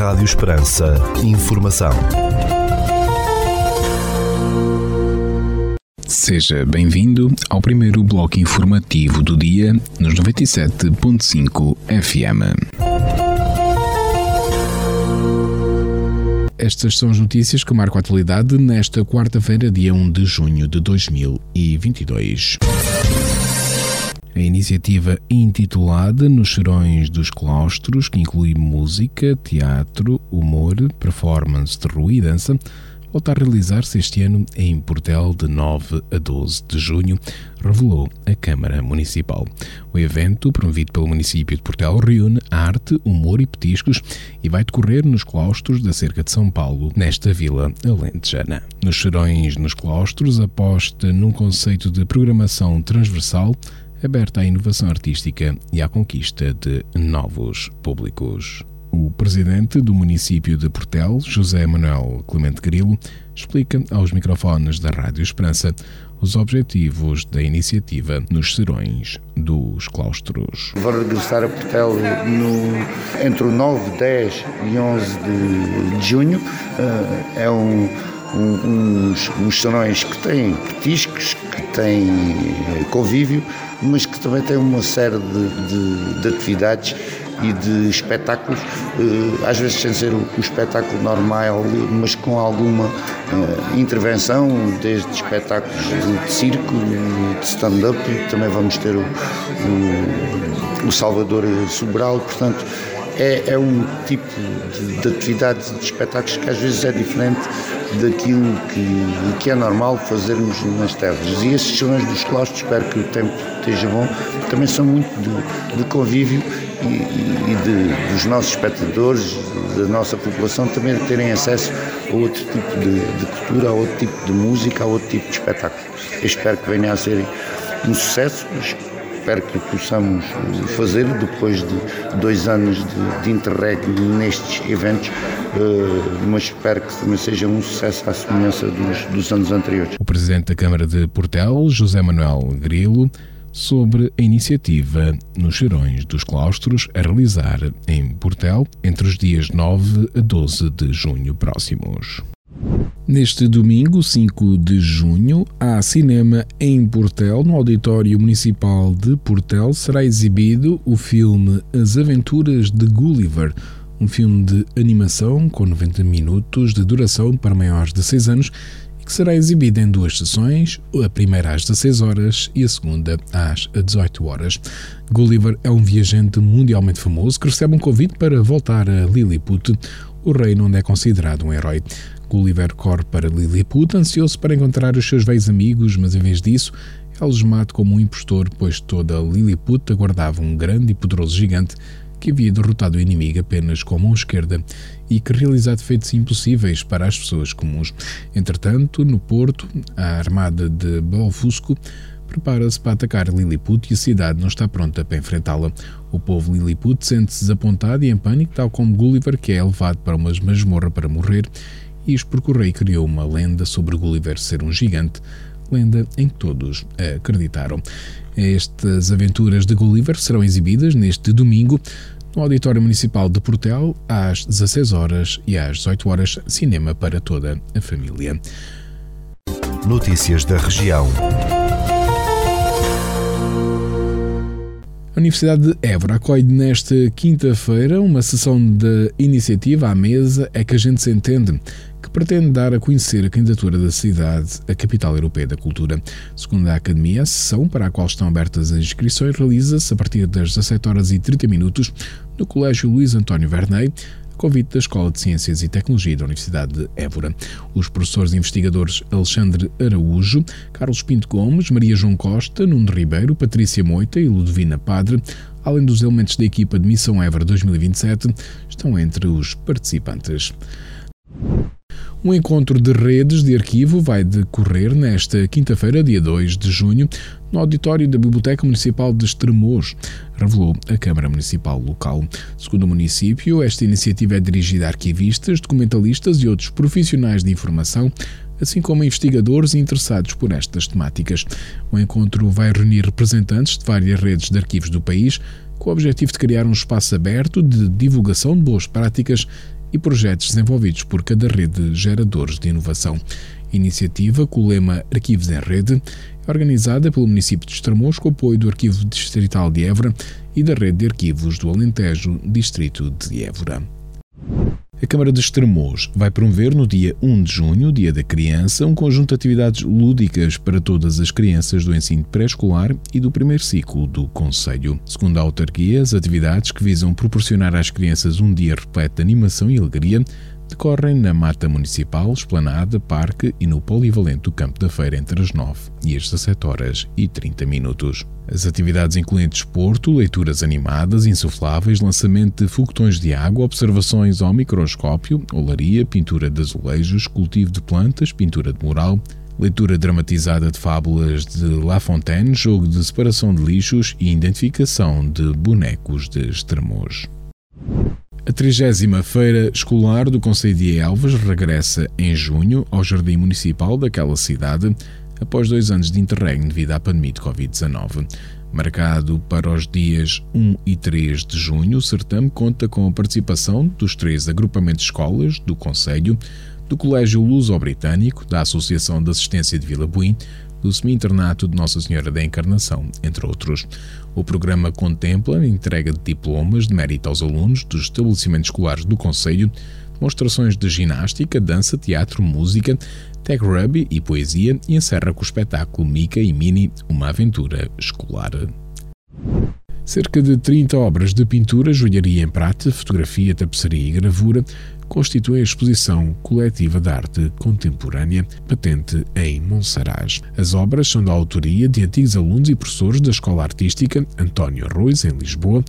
Rádio Esperança. Informação. Seja bem-vindo ao primeiro bloco informativo do dia nos 97.5 FM. Estas são as notícias que marcam a atualidade nesta quarta-feira, dia 1 de junho de 2022. A iniciativa intitulada Nos Serões dos Claustros, que inclui música, teatro, humor, performance de rua e dança, volta a realizar-se este ano em Portel de 9 a 12 de junho, revelou a Câmara Municipal. O evento, promovido pelo município de Portel, reúne arte, humor e petiscos e vai decorrer nos claustros da Cerca de São Paulo, nesta vila alentejana. Nos Serões nos Claustros, aposta num conceito de programação transversal aberta à inovação artística e à conquista de novos públicos. O presidente do município de Portel, José Manuel Clemente Grilo, explica aos microfones da Rádio Esperança os objetivos da iniciativa nos serões dos claustros. Vou regressar a Portel no, entre o 9, 10 e 11 de, de junho. Eh, é um, um, uns, uns serões que têm petiscos, que têm convívio, mas que também têm uma série de, de, de atividades e de espetáculos, eh, às vezes sem ser o, espetáculo normal, mas com alguma eh, intervenção, desde espetáculos de, de circo, de stand-up, também vamos ter o, o, o Salvador Sobral, portanto é, é um tipo de, de atividade de espetáculos que às vezes é diferente daquilo que, que é normal fazermos nas terras. E esses salões dos claustros, espero que o tempo esteja bom, também são muito de convívio e, e de, dos nossos espectadores, da nossa população, também terem acesso a outro tipo de, de cultura, a outro tipo de música, a outro tipo de espetáculo. Eu espero que venha a ser um sucesso espero que possamos fazer depois de dois anos de, de interreg nestes eventos, uh, mas espero que também seja um sucesso à semelhança dos, dos anos anteriores. O Presidente da Câmara de Portel, José Manuel Grilo, sobre a iniciativa nos Cheirões dos Claustros a realizar em Portel entre os dias 9 a 12 de junho próximos. Neste domingo, 5 de junho, há cinema em Portel. No Auditório Municipal de Portel será exibido o filme As Aventuras de Gulliver, um filme de animação com 90 minutos de duração para maiores de 6 anos e que será exibido em duas sessões, a primeira às 16 horas e a segunda às 18 horas. Gulliver é um viajante mundialmente famoso que recebe um convite para voltar a Lilliput, o reino onde é considerado um herói. Gulliver corre para Lilliput, ansioso para encontrar os seus velhos amigos, mas em vez disso, é algemado como um impostor, pois toda Lilliput aguardava um grande e poderoso gigante que havia derrotado o inimigo apenas com a mão esquerda e que realizado feitos impossíveis para as pessoas comuns. Entretanto, no porto, a armada de Belfusco prepara-se para atacar Lilliput e a cidade não está pronta para enfrentá-la. O povo Lilliput sente-se desapontado e em pânico, tal como Gulliver, que é levado para uma masmorra para morrer isto porque o rei criou uma lenda sobre Gulliver ser um gigante, lenda em que todos acreditaram. Estas aventuras de Gulliver serão exibidas neste domingo no Auditório Municipal de Portel, às 16 horas e às 18 horas, cinema para toda a família. Notícias da região. A Universidade de Évora acolhe nesta quinta-feira uma sessão da iniciativa à mesa É que a gente se entende, que pretende dar a conhecer a candidatura da cidade à Capital Europeia da Cultura. Segundo a Academia, a sessão para a qual estão abertas as inscrições realiza-se a partir das 17 horas e 30 minutos no Colégio Luís António Vernei, convite da Escola de Ciências e Tecnologia da Universidade de Évora. Os professores investigadores Alexandre Araújo, Carlos Pinto Gomes, Maria João Costa, Nuno Ribeiro, Patrícia Moita e Ludovina Padre, além dos elementos da equipa de Missão Évora 2027, estão entre os participantes. Um encontro de redes de arquivo vai decorrer nesta quinta-feira, dia 2 de junho, no auditório da Biblioteca Municipal de Estremoz, revelou a Câmara Municipal local. Segundo o município, esta iniciativa é dirigida a arquivistas, documentalistas e outros profissionais de informação, assim como investigadores interessados por estas temáticas. O encontro vai reunir representantes de várias redes de arquivos do país, com o objetivo de criar um espaço aberto de divulgação de boas práticas e projetos desenvolvidos por cada rede de geradores de inovação. Iniciativa com o lema Arquivos em Rede é organizada pelo município de Estremoz com apoio do Arquivo Distrital de Évora e da Rede de Arquivos do Alentejo, Distrito de Évora. A Câmara de Estremoz vai promover no dia 1 de junho, Dia da Criança, um conjunto de atividades lúdicas para todas as crianças do ensino pré-escolar e do primeiro ciclo do Conselho. Segundo a autarquia, as atividades que visam proporcionar às crianças um dia repleto de animação e alegria decorrem na Mata Municipal, Esplanada, Parque e no Polivalente do Campo da Feira entre as 9 e as 17 horas e 30 minutos. As atividades incluem desporto, leituras animadas, insufláveis, lançamento de foguetões de água, observações ao microscópio, olaria, pintura de azulejos, cultivo de plantas, pintura de mural, leitura dramatizada de fábulas de La Fontaine, jogo de separação de lixos e identificação de bonecos de extremos. A 30 Feira Escolar do Conselho de Elvas regressa em junho ao Jardim Municipal daquela cidade, após dois anos de interregno devido à pandemia de Covid-19. Marcado para os dias 1 e 3 de junho, o certame conta com a participação dos três agrupamentos de escolas do Conselho, do Colégio Luso-Britânico, da Associação de Assistência de Vila Buim, do Semi-Internato de Nossa Senhora da Encarnação, entre outros. O programa contempla a entrega de diplomas de mérito aos alunos dos estabelecimentos escolares do Conselho, demonstrações de ginástica, dança, teatro, música, tag rugby e poesia e encerra com o espetáculo Mika e Mini, uma aventura escolar. Cerca de 30 obras de pintura, joalharia em prata, fotografia, tapeçaria e gravura constituem a exposição coletiva de arte contemporânea patente em Monsaraz. As obras são da autoria de antigos alunos e professores da Escola Artística António Arroz, em Lisboa,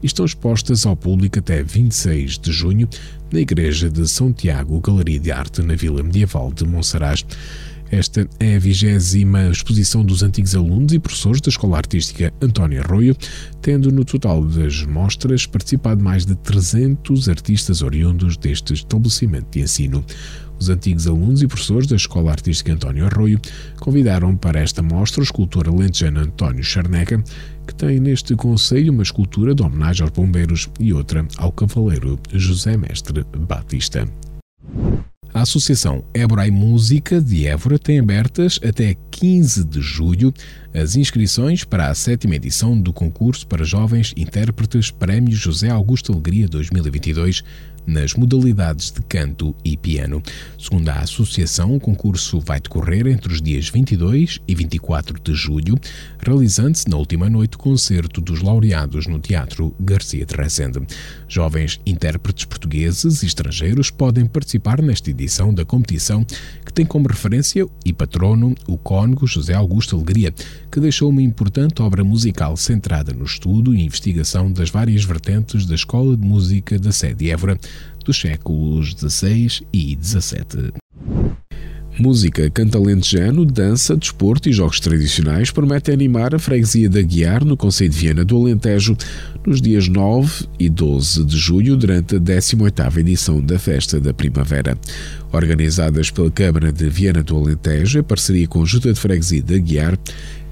e estão expostas ao público até 26 de junho na Igreja de São Tiago, Galeria de Arte na Vila Medieval de Monsaraz. Esta é a vigésima exposição dos antigos alunos e professores da Escola Artística António Arroio, tendo no total das mostras participado mais de 300 artistas oriundos deste estabelecimento de ensino. Os antigos alunos e professores da Escola Artística António Arroio convidaram para esta mostra o escultor alentejano António Charneca, que tem neste conselho uma escultura de homenagem aos bombeiros e outra ao cavaleiro José Mestre Batista. A Associação Évora e Música de Évora tem abertas até 15 de julho as inscrições para a sétima edição do concurso para jovens intérpretes Prémio José Augusto Alegria 2022 nas modalidades de canto e piano. Segundo a Associação, o concurso vai decorrer entre os dias 22 e 24 de julho, realizando-se na última noite o concerto dos laureados no Teatro Garcia de Rezende. Jovens intérpretes portugueses e estrangeiros podem participar nesta edição da competição, que tem como referência e patrono o cônego José Augusto Alegria, que deixou uma importante obra musical centrada no estudo e investigação das várias vertentes da Escola de Música da sede Évora dos séculos XVI e XVII. Música, canto alentejano, dança, desporto e jogos tradicionais prometem animar a freguesia da Guiar no Conselho de Viana do Alentejo nos dias 9 e 12 de julho durante a 18ª edição da Festa da Primavera. Organizadas pela Câmara de Viana do Alentejo em parceria com a Junta de Freguesia da Guiar,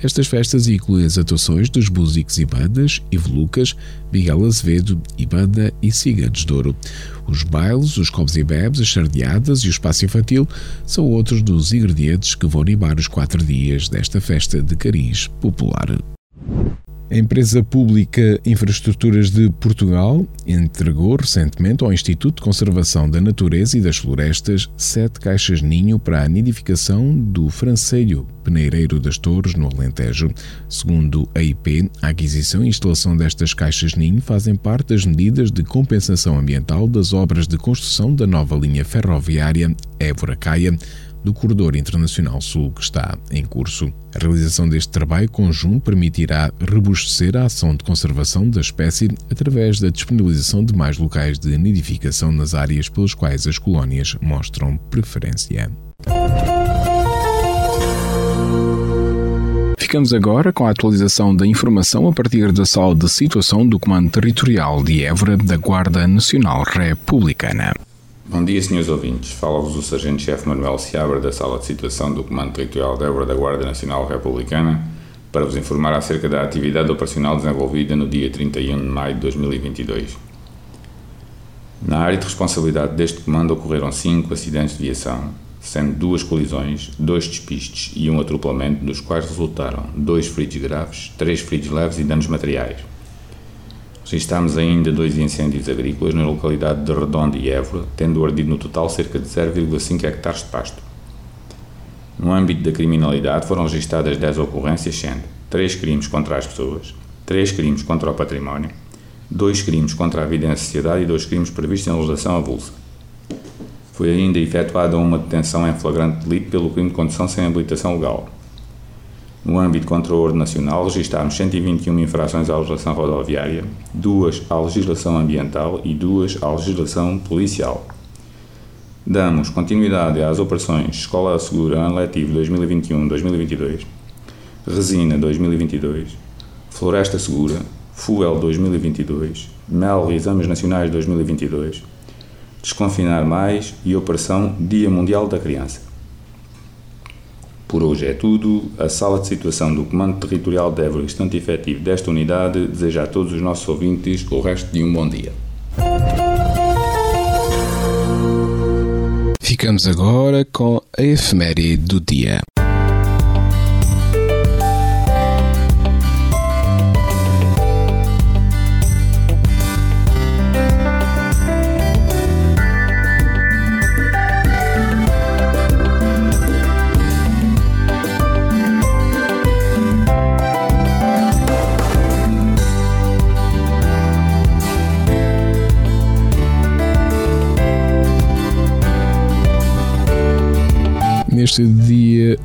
estas festas incluem as atuações dos músicos e bandas Ivo Lucas, Miguel Azevedo e banda e Ciganos de Ouro. Os bailes, os comes e bebes, as sardeadas e o espaço infantil são outros dos ingredientes que vão animar os quatro dias desta festa de cariz popular. A empresa pública Infraestruturas de Portugal entregou recentemente ao Instituto de Conservação da Natureza e das Florestas sete caixas ninho para a nidificação do francelho peneireiro das Torres, no Alentejo. Segundo a IP, a aquisição e instalação destas caixas ninho fazem parte das medidas de compensação ambiental das obras de construção da nova linha ferroviária Évora-Caia do Corredor Internacional Sul que está em curso. A realização deste trabalho conjunto permitirá robustecer a ação de conservação da espécie através da disponibilização de mais locais de nidificação nas áreas pelas quais as colónias mostram preferência. Ficamos agora com a atualização da informação a partir da sala de situação do Comando Territorial de Évora da Guarda Nacional Republicana. Bom dia, senhores ouvintes. Fala-vos o Sargento-Chefe Manuel Seabra da Sala de Situação do Comando Territorial de Évora da Guarda Nacional Republicana para vos informar acerca da atividade operacional desenvolvida no dia 31 de maio de 2022. Na área de responsabilidade deste comando ocorreram cinco acidentes de viação, sendo duas colisões, dois despistes e um atropelamento, dos quais resultaram dois feridos graves, três feridos leves e danos materiais. Registámos ainda dois incêndios agrícolas na localidade de Redondo e Évora, tendo ardido no total cerca de 0,5 hectares de pasto. No âmbito da criminalidade foram registadas 10 ocorrências, sendo 3 crimes contra as pessoas, 3 crimes contra o património, 2 crimes contra a vida em sociedade e 2 crimes previstos em legislação avulsa. Foi ainda efetuada uma detenção em flagrante delito pelo crime de condução sem habilitação legal. No âmbito contra o ordem nacional, registámos 121 infrações à legislação rodoviária, duas à legislação ambiental e duas à legislação policial. Damos continuidade às operações Escola Segura Ano Letivo 2021-2022, Resina 2022, Floresta Segura, Fuel 2022, MEL Exames Nacionais 2022, Desconfinar Mais e Operação Dia Mundial da Criança. Por hoje é tudo. A sala de situação do Comando Territorial de Évora, instante efetivo desta unidade, deseja a todos os nossos ouvintes o resto de um bom dia. Ficamos agora com a efeméride do dia. Neste dia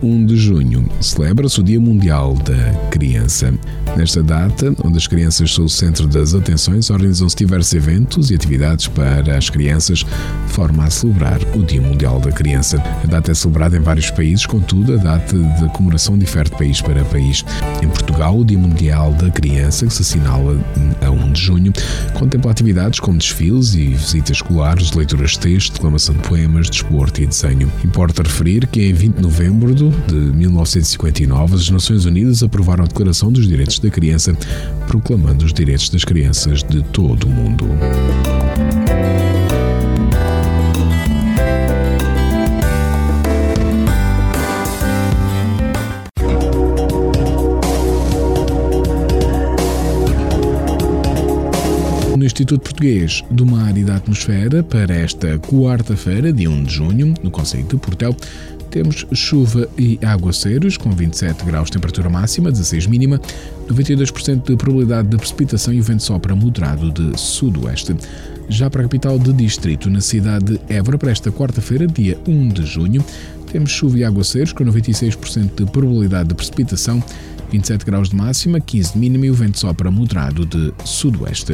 1 de junho, celebra-se o Dia Mundial da Criança. Nesta data, onde as crianças são o centro das atenções, organizam-se diversos eventos e atividades para as crianças, de forma a celebrar o Dia Mundial da Criança. A data é celebrada em vários países, contudo, a data de comemoração difere de país para país. Em Portugal, o Dia Mundial da Criança, que se assinala a 1 de junho, contempla atividades como desfiles e visitas escolares, leituras de texto, declamação de poemas, desporto e desenho. Importa referir que em 20 de novembro de 1959, as Nações Unidas aprovaram a Declaração dos Direitos da Criança, proclamando os direitos das crianças de todo o mundo. No Instituto Português do Mar e da Atmosfera para esta quarta-feira, dia 1 de junho, no Conselho de Portel, temos chuva e aguaceiros, com 27 graus de temperatura máxima, 16 mínima, 92% de probabilidade de precipitação e o vento sopra moderado de sudoeste. Já para a capital de distrito, na cidade de Évora, para esta quarta-feira, dia 1 de junho, temos chuva e aguaceiros, com 96% de probabilidade de precipitação, 27 graus de máxima, 15 de mínima e o vento sopra moderado de sudoeste.